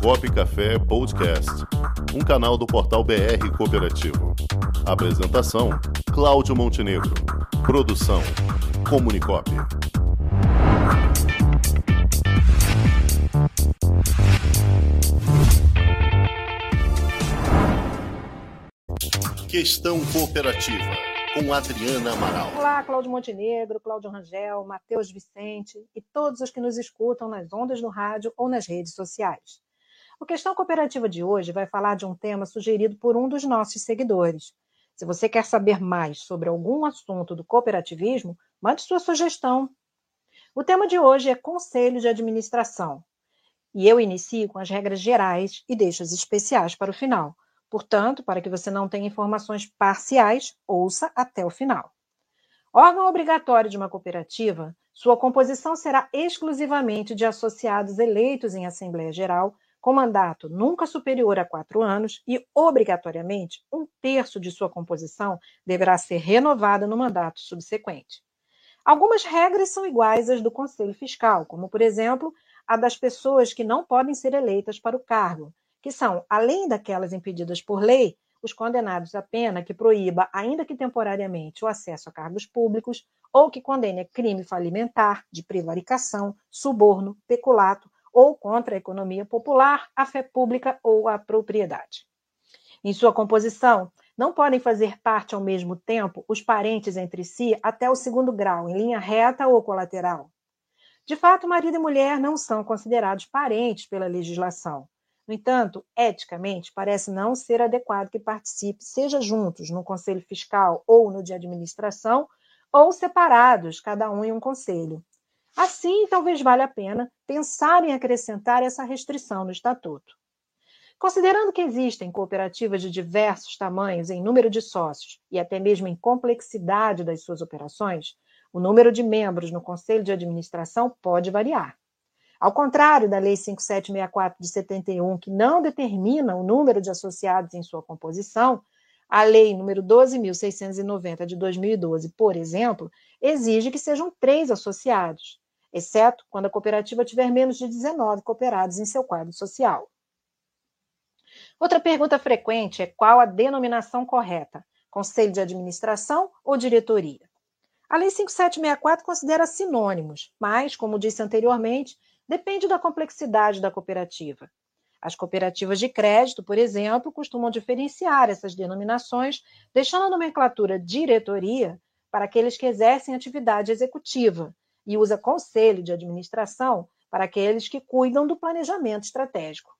Comunicop Café Podcast, um canal do portal BR Cooperativo. Apresentação: Cláudio Montenegro. Produção: Comunicop. Questão Cooperativa com Adriana Amaral. Olá, Cláudio Montenegro, Cláudio Rangel, Matheus Vicente e todos os que nos escutam nas ondas do rádio ou nas redes sociais. O Questão Cooperativa de hoje vai falar de um tema sugerido por um dos nossos seguidores. Se você quer saber mais sobre algum assunto do cooperativismo, mande sua sugestão. O tema de hoje é Conselho de Administração. E eu inicio com as regras gerais e deixo as especiais para o final. Portanto, para que você não tenha informações parciais, ouça até o final. Órgão obrigatório de uma cooperativa, sua composição será exclusivamente de associados eleitos em Assembleia Geral, com mandato nunca superior a quatro anos e, obrigatoriamente, um terço de sua composição deverá ser renovada no mandato subsequente. Algumas regras são iguais às do Conselho Fiscal, como, por exemplo, a das pessoas que não podem ser eleitas para o cargo, que são, além daquelas impedidas por lei, os condenados a pena que proíba, ainda que temporariamente, o acesso a cargos públicos ou que condene a crime falimentar, de prevaricação, suborno, peculato ou contra a economia popular, a fé pública ou a propriedade. Em sua composição, não podem fazer parte ao mesmo tempo os parentes entre si até o segundo grau, em linha reta ou colateral. De fato, marido e mulher não são considerados parentes pela legislação. No entanto, eticamente, parece não ser adequado que participe, seja juntos no conselho fiscal ou no de administração, ou separados, cada um em um conselho. Assim, talvez valha a pena pensar em acrescentar essa restrição no estatuto. Considerando que existem cooperativas de diversos tamanhos em número de sócios e até mesmo em complexidade das suas operações, o número de membros no conselho de administração pode variar. Ao contrário da Lei 5764 de 71, que não determina o número de associados em sua composição, a Lei número 12.690 de 2012, por exemplo, exige que sejam três associados, exceto quando a cooperativa tiver menos de 19 cooperados em seu quadro social. Outra pergunta frequente é qual a denominação correta: conselho de administração ou diretoria? A Lei 5764 considera sinônimos, mas, como disse anteriormente, depende da complexidade da cooperativa. As cooperativas de crédito, por exemplo, costumam diferenciar essas denominações, deixando a nomenclatura diretoria para aqueles que exercem atividade executiva e usa conselho de administração para aqueles que cuidam do planejamento estratégico.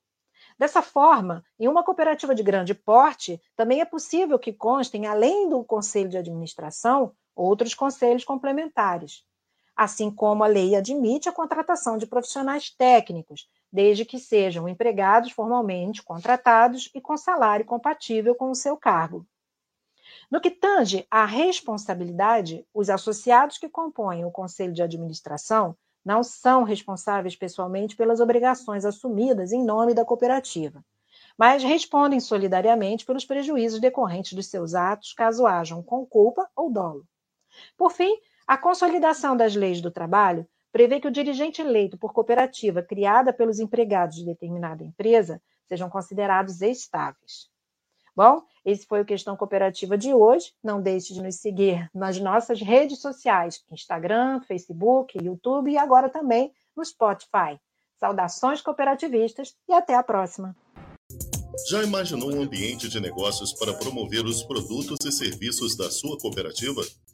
Dessa forma, em uma cooperativa de grande porte, também é possível que constem, além do conselho de administração, outros conselhos complementares, assim como a lei admite a contratação de profissionais técnicos, desde que sejam empregados formalmente contratados e com salário compatível com o seu cargo. No que tange à responsabilidade, os associados que compõem o conselho de administração não são responsáveis pessoalmente pelas obrigações assumidas em nome da cooperativa, mas respondem solidariamente pelos prejuízos decorrentes dos seus atos, caso hajam com culpa ou dolo. Por fim, a consolidação das leis do trabalho prevê que o dirigente eleito por cooperativa criada pelos empregados de determinada empresa sejam considerados estáveis. Bom, esse foi o Questão Cooperativa de hoje. Não deixe de nos seguir nas nossas redes sociais: Instagram, Facebook, YouTube e agora também no Spotify. Saudações cooperativistas e até a próxima! Já imaginou um ambiente de negócios para promover os produtos e serviços da sua cooperativa?